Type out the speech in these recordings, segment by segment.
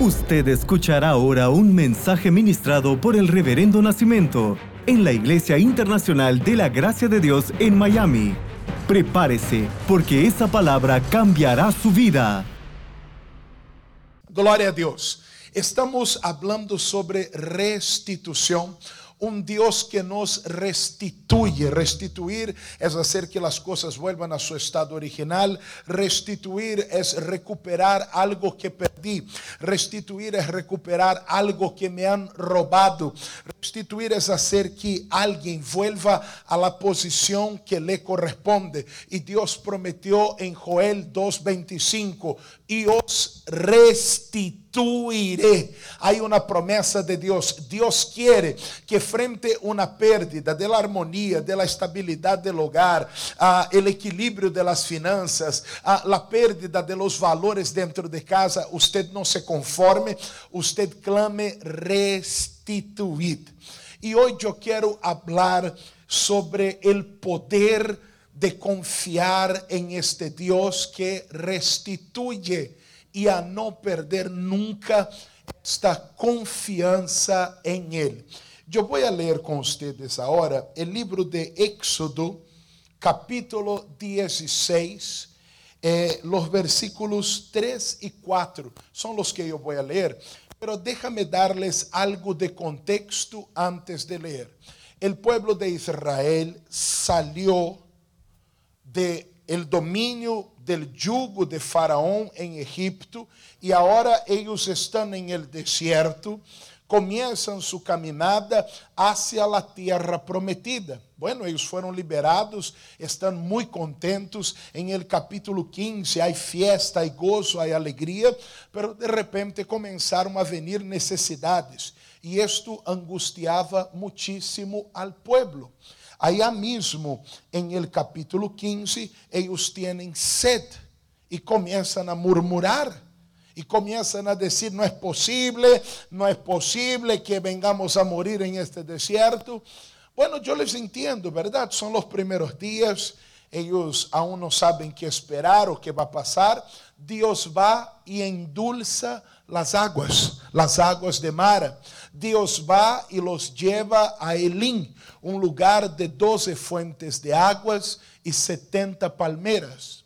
Usted escuchará ahora un mensaje ministrado por el Reverendo Nacimiento en la Iglesia Internacional de la Gracia de Dios en Miami. Prepárese, porque esa palabra cambiará su vida. Glória a Deus. Estamos hablando sobre restitución. Un Dios que nos restituye. Restituir es hacer que las cosas vuelvan a su estado original. Restituir es recuperar algo que perdí. Restituir es recuperar algo que me han robado. Restituir es hacer que alguien vuelva a la posición que le corresponde. Y Dios prometió en Joel 2.25, y os restituiré. Hay una promesa de Dios. Dios quiere que frente a una pérdida de la armonía, de la estabilidad del hogar, a el equilibrio de las finanzas, la pérdida de los valores dentro de casa, usted no se conforme, usted clame restituir. Y hoy yo quiero hablar sobre el poder de confiar en este Dios que restituye e a não perder nunca esta confiança em Ele. Eu vou ler com vocês agora o livro de Éxodo, capítulo 16, eh, os versículos 3 e 4. São os que eu vou ler, mas déjame darles algo de contexto antes de ler. O povo de Israel salió de o domínio del jugo de Faraón em Egipto, e agora eles estão em el desierto, começam sua caminhada hacia a terra prometida. Bueno, eles foram liberados, estão muito contentos. Em el capítulo 15, há fiesta, há gozo, há alegria, pero de repente começaram a venir necessidades, e isto angustiava muchísimo al pueblo. Allá mismo, en el capítulo 15, ellos tienen sed y comienzan a murmurar. Y comienzan a decir, no es posible, no es posible que vengamos a morir en este desierto. Bueno, yo les entiendo, ¿verdad? Son los primeros días, ellos aún no saben qué esperar o qué va a pasar. Dios va y endulza las aguas, las aguas de mar. Dios va y los lleva a Elín, un lugar de 12 fuentes de aguas y 70 palmeras.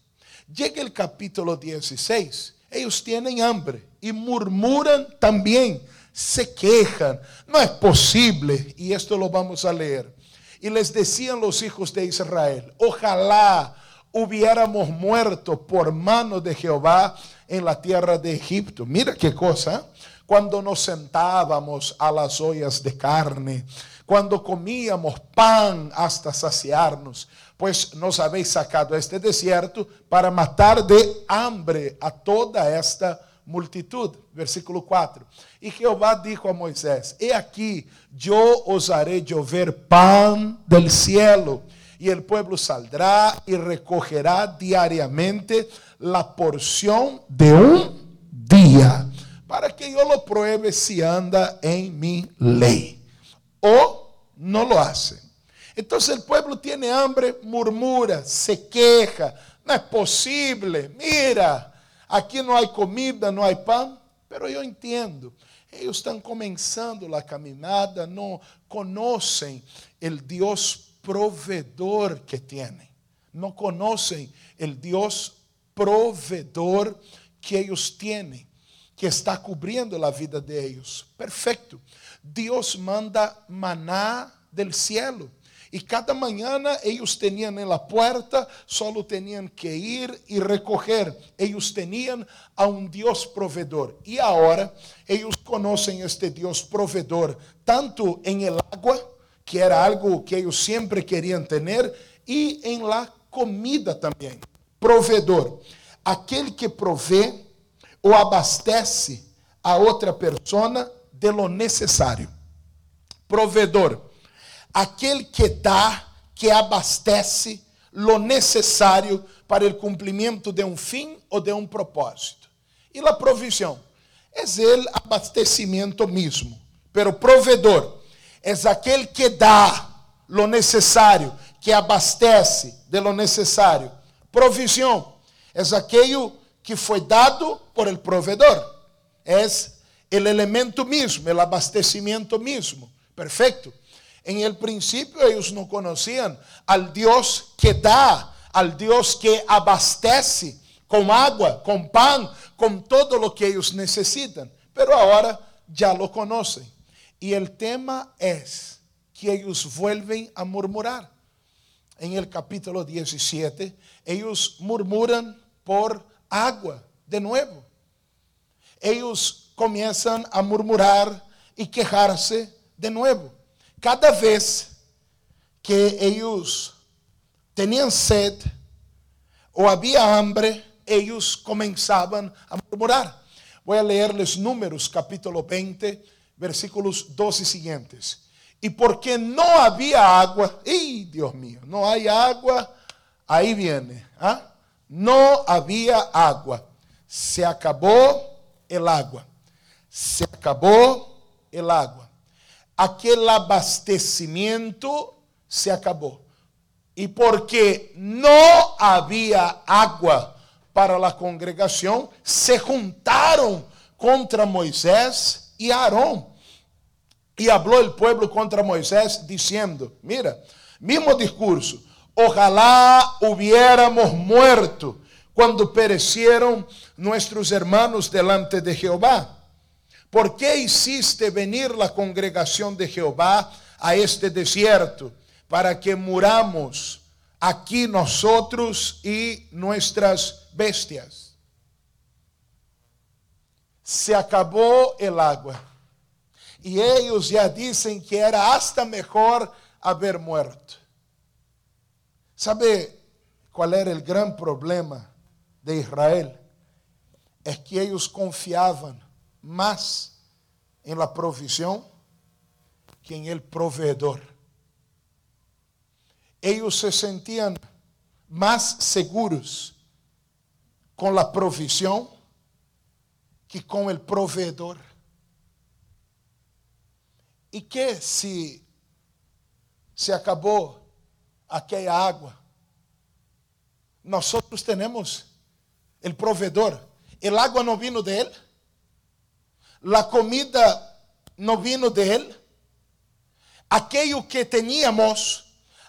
Llega el capítulo 16, ellos tienen hambre y murmuran también, se quejan, no es posible, y esto lo vamos a leer. Y les decían los hijos de Israel, ojalá hubiéramos muerto por mano de Jehová en la tierra de Egipto. Mira qué cosa, cuando nos sentábamos a las ollas de carne, cuando comíamos pan hasta saciarnos, pues nos habéis sacado a este desierto para matar de hambre a toda esta multitud. Versículo 4. Y Jehová dijo a Moisés, he aquí, yo os haré llover pan del cielo y el pueblo saldrá y recogerá diariamente la porción de un para que eu lo pruebe se anda em minha lei. Ou não lo hace. Então, o povo tem hambre, murmura, se queja. Não é possível. Mira, aqui não há comida, não há pão. Pero eu entendo. Eles estão começando a caminhada, não conhecem o Deus provedor que têm. Não conhecem o Deus provedor que eles têm que está cobrindo a vida deles. Perfeito. Deus manda maná del cielo. E cada manhã eles tinham na porta, só tinham que ir e recorrer. Eles tinham a um Deus provedor. E agora, eles conhecem este Deus provedor, tanto em el água, que era algo que eles sempre queriam ter, e em la comida também. Provedor. Aquele que provê o abastece a outra persona de lo necessário. Provedor, aquele que dá, que abastece lo necessário para o cumprimento de um fim ou de um propósito. E a provisão é o abastecimento mesmo. Pero provedor é aquele que dá lo necessário, que abastece de lo necessário. Provisão é aquele que foi dado por el provedor. É el elemento mismo, el abastecimiento mismo. Perfecto. En el principio ellos no conocían al Dios que da, al Dios que abastece con agua, con pan, con todo lo que ellos necesitan. Pero ahora ya lo conocen. Y el tema es que ellos vuelven a murmurar. En el capítulo 17, ellos murmuran por agua de nuevo. Ellos comienzan a murmurar y quejarse de nuevo. Cada vez que ellos tenían sed o había hambre, ellos comenzaban a murmurar. Voy a leerles Números capítulo 20, versículos 12 siguientes. Y porque no había agua, ¡y Dios mío! No hay agua, ahí viene. ¿ah? No havia água. Se acabou el água. Se acabou el água. Aquele abastecimento se acabou. E porque não havia água para a congregação, se juntaram contra Moisés e Aarón. E falou o povo contra Moisés, dizendo: Mira, mesmo discurso ojalá hubiéramos muerto cuando perecieron nuestros hermanos delante de Jehová. ¿Por qué hiciste venir la congregación de Jehová a este desierto para que muramos aquí nosotros y nuestras bestias? Se acabó el agua. Y ellos ya dicen que era hasta mejor haber muerto. ¿Sabe cuál era el gran problema de Israel? Es que ellos confiaban más en la provisión que en el proveedor. Ellos se sentían más seguros con la provisión que con el proveedor. ¿Y qué si se acabó aquella agua? Nosotros tenemos el proveedor. El agua no vino de él. La comida no vino de él. Aquello que teníamos,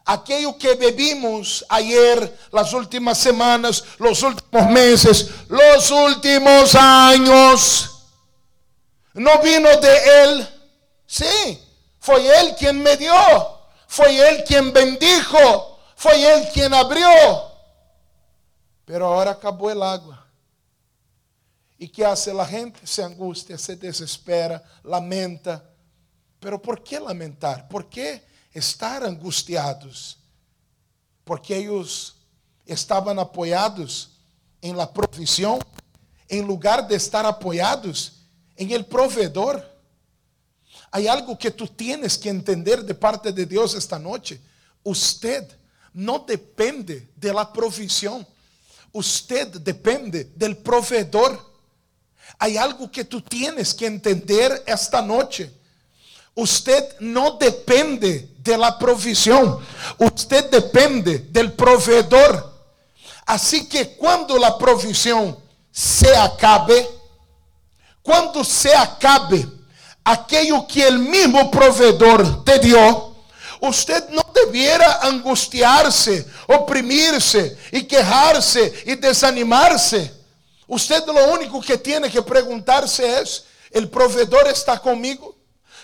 aquello que bebimos ayer, las últimas semanas, los últimos meses, los últimos años, no vino de él Sí, fue Él quien me dio, Foi Ele quem bendijo, foi Ele quem abriu. Pero agora acabou o agua. E que hace a gente? Se angustia, se desespera, lamenta. Pero por que lamentar? Por que estar angustiados? Porque eles estavam apoiados em la provisão, em lugar de estar apoiados em el provedor. Hay algo que tú tienes que entender de parte de Dios esta noche. Usted no depende de la provisión. Usted depende del proveedor. Hay algo que tú tienes que entender esta noche. Usted no depende de la provisión. Usted depende del proveedor. Así que cuando la provisión se acabe, cuando se acabe aquello que el mismo proveedor te dio, usted no debiera angustiarse, oprimirse y quejarse desanimarse. Usted lo único que tiene que preguntarse es, ¿el proveedor está conmigo?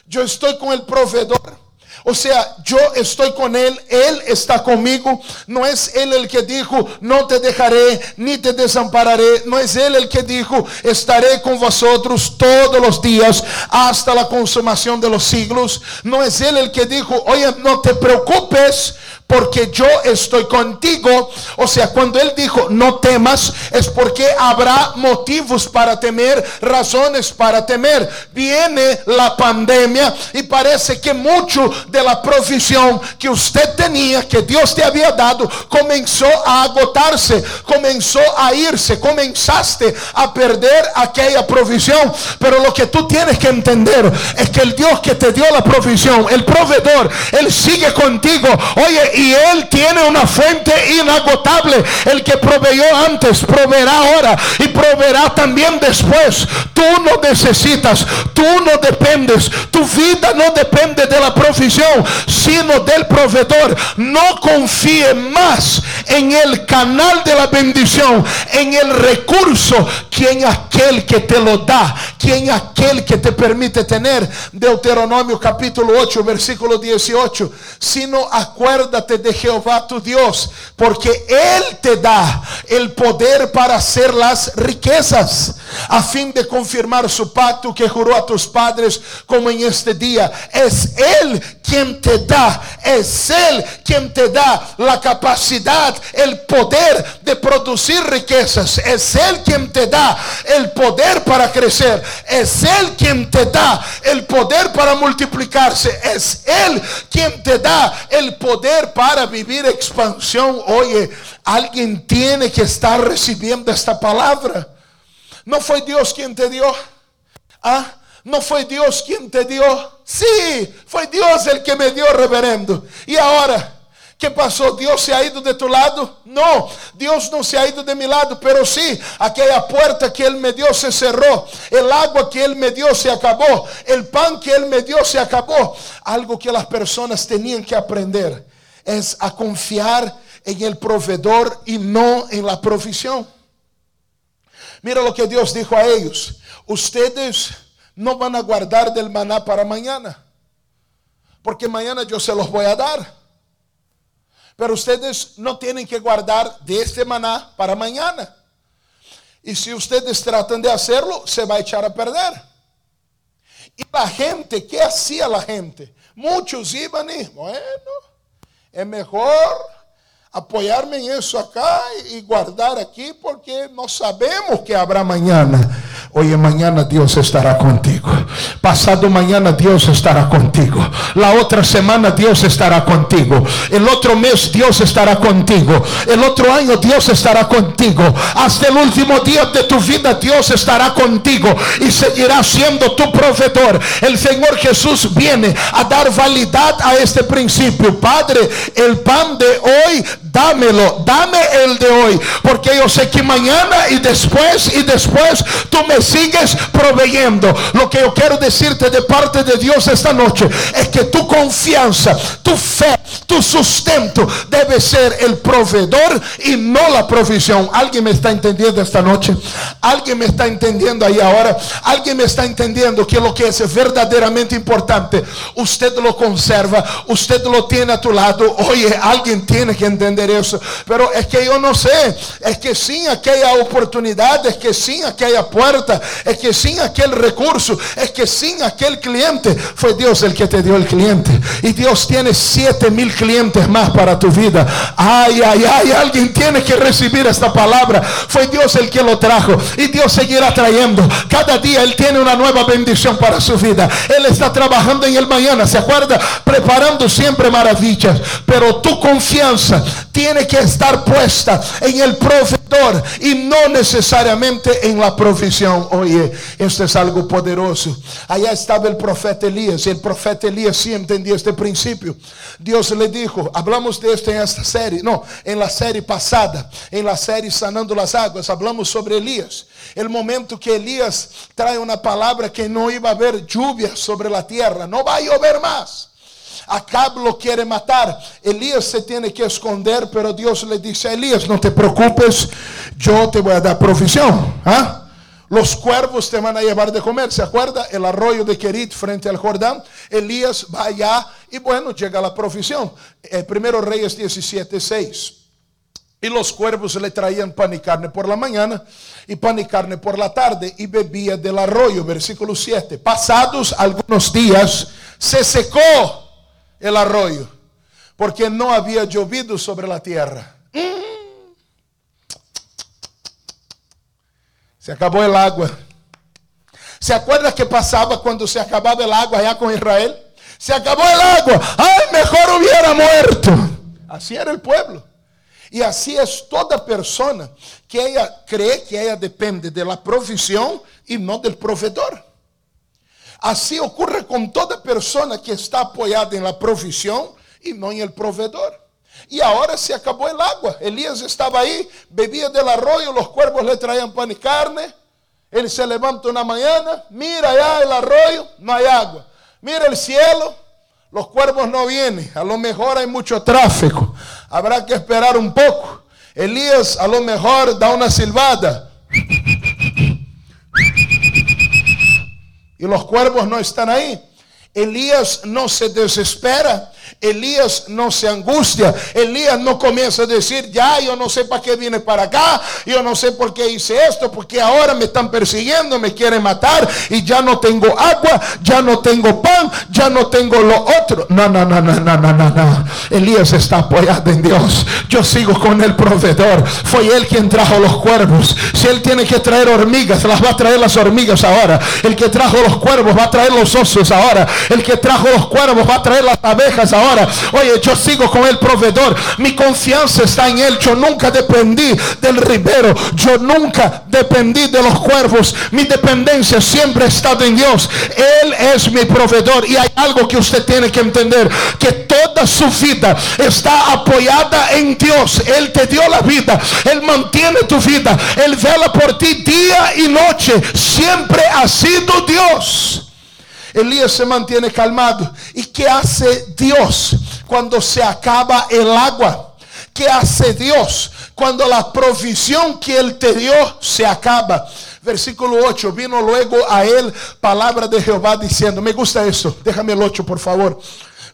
Yo estoy con el proveedor. O sea, yo estoy con Él, Él está conmigo. No es Él el que dijo, no te dejaré ni te desampararé. No es Él el que dijo, estaré con vosotros todos los días hasta la consumación de los siglos. No es Él el que dijo, oye, no te preocupes porque yo estoy contigo. O sea, cuando Él dijo, no temas, es porque habrá motivos para temer, razones para temer. Viene la pandemia y parece que mucho de la provisión que usted tenía, que Dios te había dado, comenzó a agotarse, comenzó a irse, comenzaste a perder aquella provisión. Pero lo que tú tienes que entender es que el Dios que te dio la provisión, el proveedor, Él sigue contigo. Oye, y Él tiene una fuente inagotable. El que proveyó antes, proveerá ahora y proveerá también después. Tú no necesitas, tú no dependes, tu vida no depende de la provisión, sino del proveedor. No confíe más en el canal de la bendición, en el recurso, quien aquel que te lo da, quien aquel que te permite tener. Deuteronomio capítulo 8, versículo 18. Sino acuérdate de Jehová tu Dios, porque Él te da el poder para hacer las riquezas, a fin de confirmar su pacto que juró a tus padres como en este día. Es Él quien te da, es Él quien te da la capacidad, el poder de producir riquezas. Es Él quien te da el poder para crecer. Es Él quien te da el poder para multiplicarse. Es Él quien te da el poder para vivir expansión. Oye, alguien tiene que estar recibiendo esta palabra. No fue Dios quien te dio. ¿Ah? No fue Dios quien te dio. Sí, fue Dios el que me dio reverendo. Y ahora, ¿qué pasó? ¿Dios se ha ido de tu lado? No, Dios no se ha ido de mi lado, pero sí, aquella puerta que Él me dio se cerró. El agua que Él me dio se acabó. El pan que Él me dio se acabó. Algo que las personas tenían que aprender es a confiar en el proveedor y no en la provisión. Mira lo que Dios dijo a ellos. Ustedes no van a guardar del maná para mañana, porque mañana yo se los voy a dar. Pero ustedes no tienen que guardar de este maná para mañana. Y si ustedes tratan de hacerlo, se va a echar a perder. Y la gente, ¿qué hacía la gente? Muchos iban y, bueno, es mejor apoiar-me em isso acá e guardar aqui, porque nós sabemos que haverá amanhã. Né? Oye, mañana Dios estará contigo. Pasado mañana Dios estará contigo. La otra semana Dios estará contigo. El otro mes Dios estará contigo. El otro año Dios estará contigo. Hasta el último día de tu vida Dios estará contigo y seguirá siendo tu proveedor. El Señor Jesús viene a dar validad a este principio. Padre, el pan de hoy dámelo, dame el de hoy, porque yo sé que mañana y después y después tú me sigues proveyendo. Lo que yo quiero decirte de parte de Dios esta noche es que tu confianza, tu fe, tu sustento debe ser el proveedor y no la provisión. ¿Alguien me está entendiendo esta noche? ¿Alguien me está entendiendo ahí ahora? ¿Alguien me está entendiendo que lo que es verdaderamente importante, usted lo conserva, usted lo tiene a tu lado? Oye, alguien tiene que entender eso. Pero es que yo no sé, es que sin aquella oportunidad, es que sin aquella puerta, es que sin aquel recurso, es que sin aquel cliente, fue Dios el que te dio el cliente. Y Dios tiene siete mil clientes más para tu vida. Ay, ay, ay, alguien tiene que recibir esta palabra. Fue Dios el que lo trajo. Y Dios seguirá trayendo. Cada día Él tiene una nueva bendición para su vida. Él está trabajando en el mañana, ¿se acuerda? Preparando siempre maravillas. Pero tu confianza tiene que estar puesta en el proveedor y no necesariamente en la provisión. Oye, esto es algo poderoso. Allá estaba el profeta Elías. El profeta Elías sí entendía este principio. Dios le dijo, hablamos de esto en esta serie, no, en la serie pasada, en la serie Sanando las Aguas, hablamos sobre Elías. El momento que Elías trae una palabra que no iba a haber lluvia sobre la tierra, no va a llover más. Acab lo quiere matar. Elías se tiene que esconder, pero Dios le dice a Elías, no te preocupes, yo te voy a dar provisión. ¿Ah? Los cuervos te van a llevar de comer. ¿Se acuerda? El arroyo de Kerit frente al Jordán. Elías va allá y bueno, llega la provisión. El primero Reyes 17, 6. Y los cuervos le traían pan y carne por la mañana y pan y carne por la tarde y bebía del arroyo. Versículo 7. Pasados algunos días se secó el arroyo, porque no había llovido sobre la tierra. Se acabou el agua. ¿Se acuerda qué pasaba cuando se acababa el agua allá con Israel? Se acabó el agua. ¡Ay, mejor hubiera muerto! Así era el pueblo. E assim é toda pessoa que ela crê que ela depende da provisión e não do provedor. Assim ocorre com toda pessoa que está apoiada na provisão e não no provedor. Y ahora se acabó el agua. Elías estaba ahí, bebía del arroyo, los cuervos le traían pan y carne. Él se levanta una mañana, mira allá el arroyo, no hay agua. Mira el cielo, los cuervos no vienen. A lo mejor hay mucho tráfico. Habrá que esperar un poco. Elías a lo mejor da una silbada. Y los cuervos no están ahí. Elías no se desespera. Elías no se angustia. Elías no comienza a decir, ya yo no sé para qué viene para acá. Yo no sé por qué hice esto. Porque ahora me están persiguiendo, me quieren matar. Y ya no tengo agua, ya no tengo pan, ya no tengo lo otro. No, no, no, no, no, no, no. no. Elías está apoyado en Dios. Yo sigo con el proveedor. Fue él quien trajo los cuervos. Si él tiene que traer hormigas, las va a traer las hormigas ahora. El que trajo los cuervos va a traer los osos ahora. El que trajo los cuervos va a traer las abejas ahora. Oye, yo sigo con el proveedor. Mi confianza está en él. Yo nunca dependí del ribero. Yo nunca dependí de los cuervos. Mi dependencia siempre ha estado en Dios. Él es mi proveedor. Y hay algo que usted tiene que entender. Que toda su vida está apoyada en Dios. Él te dio la vida. Él mantiene tu vida. Él vela por ti día y noche. Siempre ha sido Dios. Elías se mantiene calmado. ¿Y qué hace Dios cuando se acaba el agua? ¿Qué hace Dios cuando la provisión que Él te dio se acaba? Versículo 8, vino luego a él palabra de Jehová diciendo, me gusta eso, déjame el 8 por favor.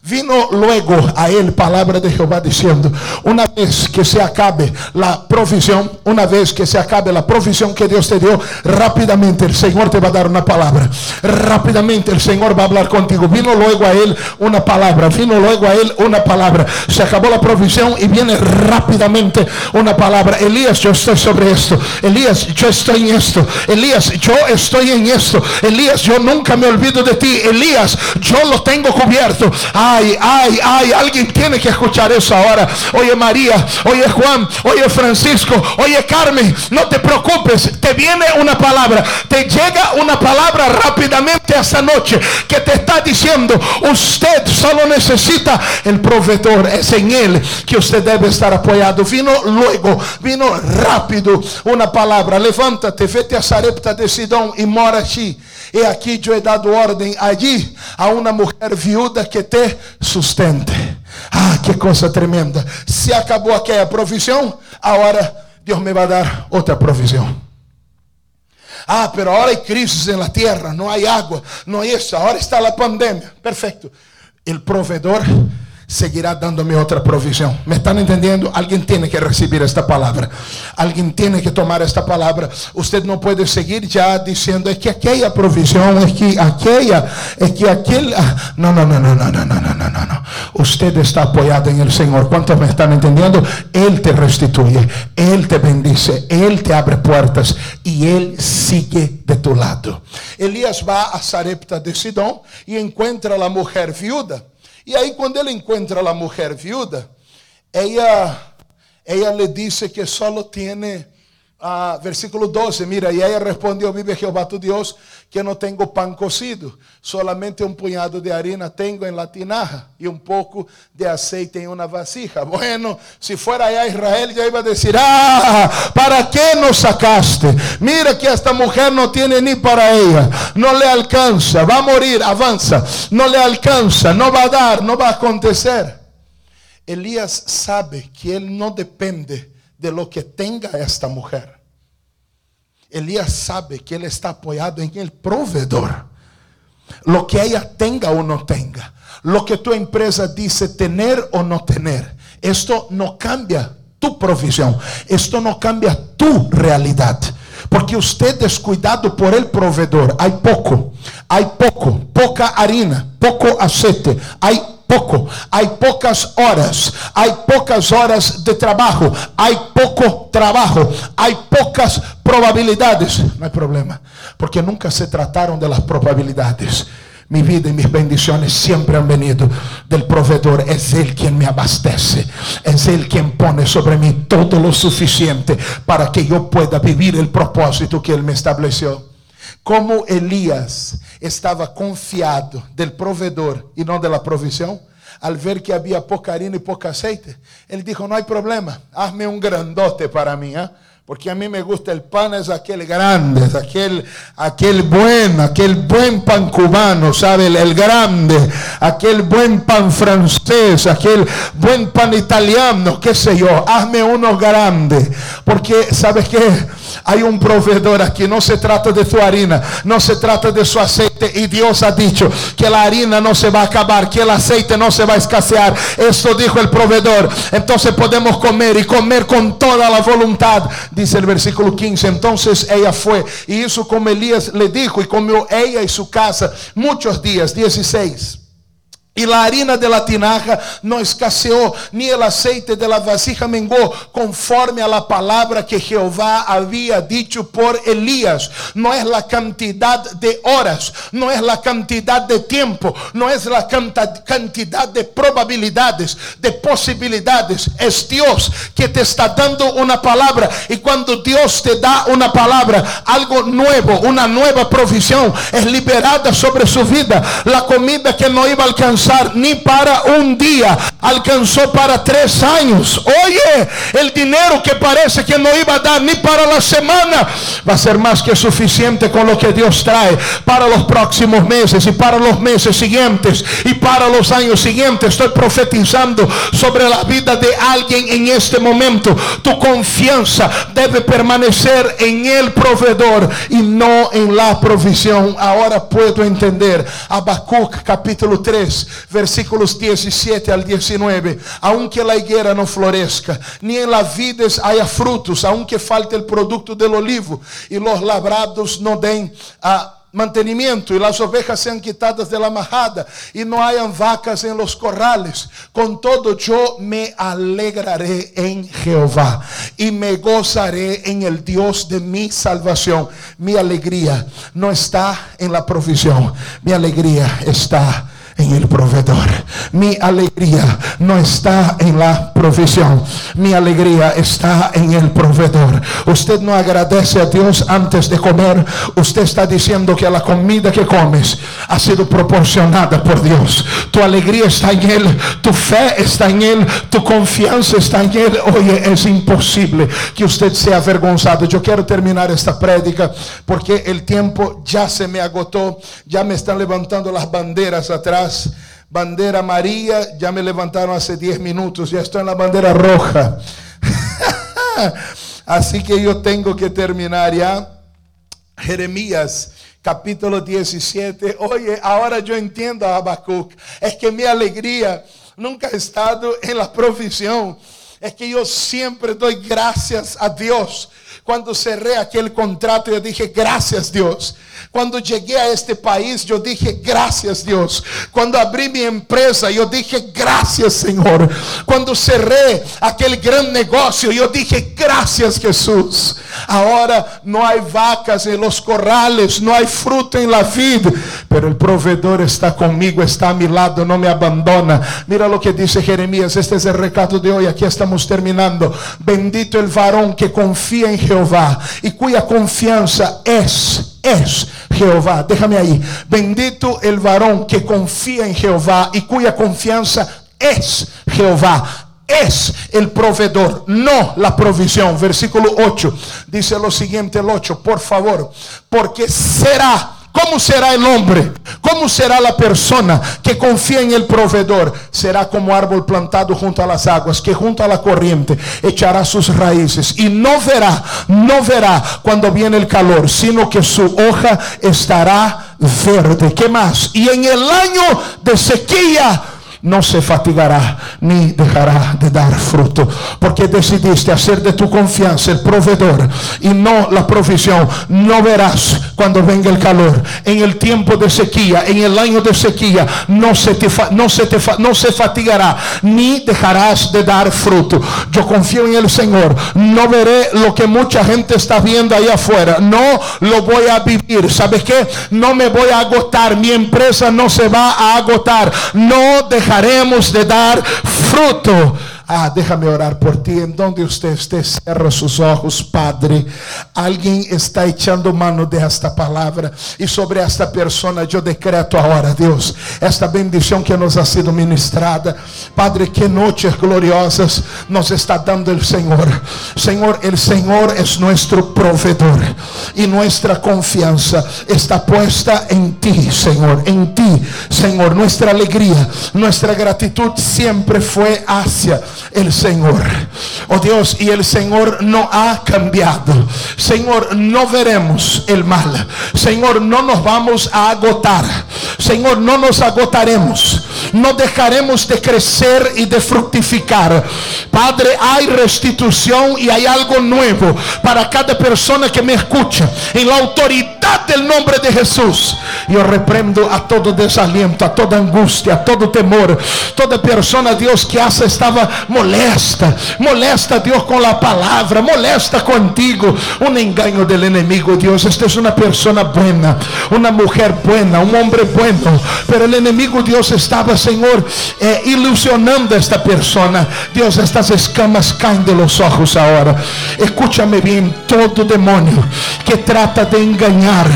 Vino luego a él palabra de Jehová diciendo, una vez que se acabe la provisión, una vez que se acabe la provisión que Dios te dio, rápidamente el Señor te va a dar una palabra. Rápidamente el Señor va a hablar contigo. Vino luego a él una palabra, vino luego a él una palabra. Se acabó la provisión y viene rápidamente una palabra. Elías, yo estoy sobre esto. Elías, yo estoy en esto. Elías, yo estoy en esto. Elías, yo nunca me olvido de ti. Elías, yo lo tengo cubierto. Ah, Ay, ay, ay, alguien tiene que escuchar eso ahora. Oye María, oye Juan, oye Francisco, oye Carmen, no te preocupes, te viene una palabra, te llega una palabra rápidamente esta noche que te está diciendo, usted solo necesita el proveedor, es en él que usted debe estar apoyado. Vino luego, vino rápido una palabra, levántate, vete a Sarepta de Sidón y mora allí. Y aquí yo he dado orden allí a una mujer viuda que te sustente. Ah, qué cosa tremenda. Se acabó aquella provisión, ahora Dios me va a dar otra provisión. Ah, pero ahora hay crisis en la no hay agua, no hay eso, ahora está la pandemia. Perfecto. El proveedor seguirá dándome otra provisión. ¿Me están entendiendo? Alguien tiene que recibir esta palabra. Alguien tiene que tomar esta palabra. Usted no puede seguir ya diciendo es que aquella provisión, es que aquella, es que aquel... No, no, no, no, no, no, no, no, no, no. Está apoyado en el Señor. ¿Cuántos me están entendiendo? Él te restituye, Él te bendice, Él te abre puertas y Él sigue de tu lado. Elías va a Sarepta de Sidón y encuentra a la mujer viuda. E aí, quando ele encontra a mulher viúva, ela, ela lhe disse que só tem Versículo 12, mira, y ella respondió, vive Jehová tu Dios, que no tengo pan cocido, solamente un puñado de harina tengo en la tinaja y un poco de aceite en una vasija. Bueno, si fuera allá Israel, ya iba a decir, ah, ¿para qué nos sacaste? Mira que esta mujer no tiene ni para ella, no le alcanza, va a morir, avanza, no le alcanza, no va a dar, no va a acontecer. Elías sabe que él no depende de lo que tenga esta mujer. Elías sabe que él está apoyado en el proveedor. Lo que ella tenga o no tenga. Lo que tu empresa dice tener o no tener. Esto no cambia tu provisión. Esto no cambia tu realidad. Porque usted es cuidado por el proveedor. Hay poco, hay poco, poca harina, poco aceite, hay poco, hay pocas horas, hay pocas horas de trabajo, hay poco trabajo, hay pocas probabilidades. No hay problema, porque nunca se trataron de las probabilidades. Mi vida y mis bendiciones siempre han venido del proveedor. Es Él quien me abastece. Es Él quien pone sobre mí todo lo suficiente para que yo pueda vivir el propósito que Él me estableció. Como Elías estava confiado del provedor e não da provisão, al ver que había poca harina y poco aceite, él dijo, no hay problema, hazme un grandote para mí. ¿ah? Porque a mí me gusta el pan, es aquel grande, aquel, aquel buen, aquel buen pan cubano, ¿sabe? El, grande, aquel buen pan francés, aquel buen pan italiano, qué sé yo, hazme uno grande. Porque, ¿sabes qué? Hay un proveedor aquí, no se trata de tu harina, no se trata de su aceite. Y Dios ha dicho que la harina no se va a acabar, que el aceite no se va a escasear. Esto dijo el proveedor. Entonces podemos comer y comer con toda la voluntad dice el versículo 15. Entonces ella fue y hizo como Elías le dijo y comió ella y su casa muchos días. 16. Y la harina de la tinaja no escaseó, ni el aceite de la vasija mengó, conforme a la palabra que Jehová había dicho por Elías. No es la cantidad de horas, no es la cantidad de tiempo, no es la cantidad de probabilidades, de posibilidades. Es Dios que te está dando una palabra. Y cuando Dios te da una palabra, algo nuevo, una nueva provisión, es liberada sobre su vida. La comida que no iba a ni para un día, alcanzó para tres años. Oye, el dinero que parece que no iba a dar ni para la semana, va a ser más que suficiente con lo que Dios trae para los próximos meses y para los meses siguientes y para los años siguientes. Estoy profetizando sobre la vida de alguien en este momento. Tu confianza debe permanecer en el proveedor y no en la provisión. Ahora puedo entender. Habacuc capítulo 3 versículos 17 al 19. Aunque la higuera no florezca, ni en las vides haya frutos, aunque falte el producto del olivo y los labrados no den a mantenimiento y las ovejas sean quitadas de la majada y no hayan vacas en los corrales. Con todo yo me alegraré en Jehová y me gozaré en el Dios de mi salvación. Mi alegría no está en la provisión, mi alegría está en el proveedor. Mi alegría no está en la provisión. Mi alegría está en el proveedor. Usted no agradece a Dios antes de comer. Usted está diciendo que la comida que comes ha sido proporcionada por Dios. Tu alegría está en Él. Tu fe está en Él. Tu confianza está en Él. Oye, es imposible que usted sea avergonzado. Yo quiero terminar esta prédica porque el tiempo ya se me agotó. Ya me están levantando las banderas atrás bandera amarilla, ya me levantaron hace 10 minutos, ya estoy en la bandera roja. Así que yo tengo que terminar ya. Jeremías capítulo 17. Oye, ahora yo entiendo a Habacuc. Es que mi alegría nunca ha estado en la provisión. Es que yo siempre doy gracias a Dios. Cuando cerré aquel contrato, yo dije, gracias Dios. Cuando llegué a este país, yo dije, gracias Dios. Cuando abrí mi empresa, yo dije, gracias Señor. Cuando cerré aquel gran negocio, yo dije, gracias Jesús. Ahora no hay vacas en los corrales, no hay fruta en la vid, pero el proveedor está conmigo, está a mi lado, no me abandona. Mira lo que dice Jeremías, este es el recado de hoy, aquí estamos terminando. Bendito el varón que confía en Jehová y cuya confianza es es Jehová. Déjame ahí. Bendito el varón que confía en Jehová y cuya confianza es Jehová. Es el proveedor, no la provisión. Versículo 8 dice lo siguiente el 8, por favor, porque será ¿Cómo será el hombre? ¿Cómo será la persona que confía en el proveedor? Será como árbol plantado junto a las aguas, que junto a la corriente echará sus raíces y no verá, no verá cuando viene el calor, sino que su hoja estará verde. ¿Qué más? Y en el año de sequía no se fatigará ni dejará de dar fruto. Porque decidiste hacer de tu confianza el proveedor y no la provisión. No verás cuando venga el calor. En el tiempo de sequía, en el año de sequía, no se te, no se te no se fatigará ni dejarás de dar fruto. Yo confío en el Señor. No veré lo que mucha gente está viendo allá afuera. No lo voy a vivir. ¿Sabes qué? No me voy a agotar. Mi empresa no se va a agotar. No dejaremos de dar fruto Ah, déjame orar por ti. En donde usted esté, cierra sus ojos, Padre. Alguien está echando mano de esta palabra. Y sobre esta persona yo decreto ahora, Dios, esta bendición que nos ha sido ministrada. Padre, que noches gloriosas nos está dando el Señor. Señor, el Señor es nuestro proveedor. Y nuestra confianza está puesta en ti, Señor. En ti, Señor. Nuestra alegría, nuestra gratitud siempre fue hacia el Señor. Oh Dios, y el Señor no ha cambiado. Señor, no veremos el mal. Señor, no nos vamos a agotar. Señor, no nos agotaremos. No dejaremos de crecer y de fructificar. Padre, hay restitución y hay algo nuevo para cada persona que me escucha. En la autoridad del nombre de Jesús, yo reprendo a todo desaliento, a toda angustia, a todo temor. Toda persona, Dios, que hasta estaba molesta, molesta, Dios, con la palabra, molesta contigo. Un engaño del enemigo, Dios. Esta es una persona buena, una mujer buena, un hombre bueno. Pero el enemigo, Dios, estaba, Señor, eh, ilusionando a esta persona. Dios, estas escamas caen de los ojos ahora. Escúchame bien, todo demonio que trata de engañar, matar,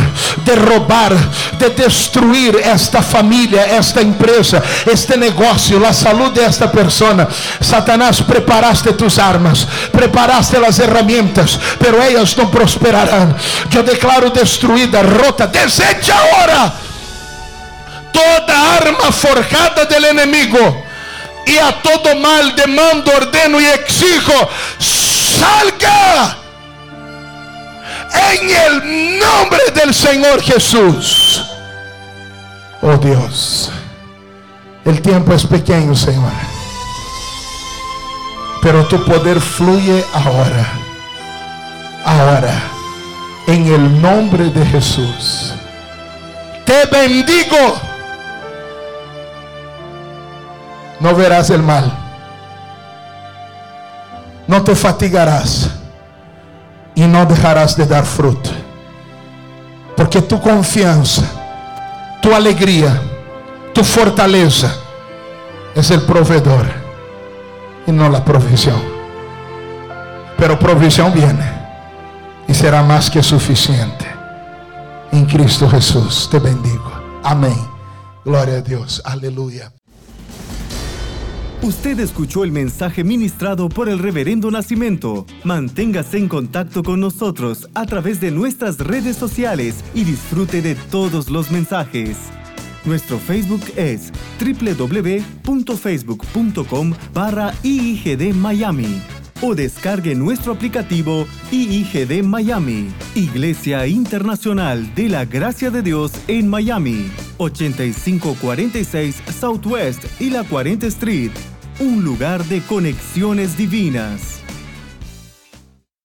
de roubar, de destruir esta família, esta empresa, este negócio, a saúde desta pessoa. Satanás, preparaste tus armas, preparaste as ferramentas, pero elas não prosperarão. Eu declaro destruída, rota, deseja agora toda arma forjada del enemigo e a todo mal demando, ordeno e exijo, salga en el nombre del Señor Jesús. Oh Dios, el tiempo es pequeño, Señor. Pero tu poder fluye ahora. Ahora. En el nombre de Jesús. Te bendigo. No verás el mal. No te fatigarás. e não deixarás de dar fruto, porque tu confiança, tu alegria, tu fortaleza é ser provedor e não a provisão. Pero provisão vem e será mais que suficiente. Em Cristo Jesus, te bendigo. Amém. Glória a Deus. Aleluia. Usted escuchó el mensaje ministrado por el Reverendo Nacimiento. Manténgase en contacto con nosotros a través de nuestras redes sociales y disfrute de todos los mensajes. Nuestro Facebook es www.facebook.com barra o descargue nuestro aplicativo IIGD Miami, Iglesia Internacional de la Gracia de Dios en Miami, 8546 Southwest y la 40 Street, un lugar de conexiones divinas.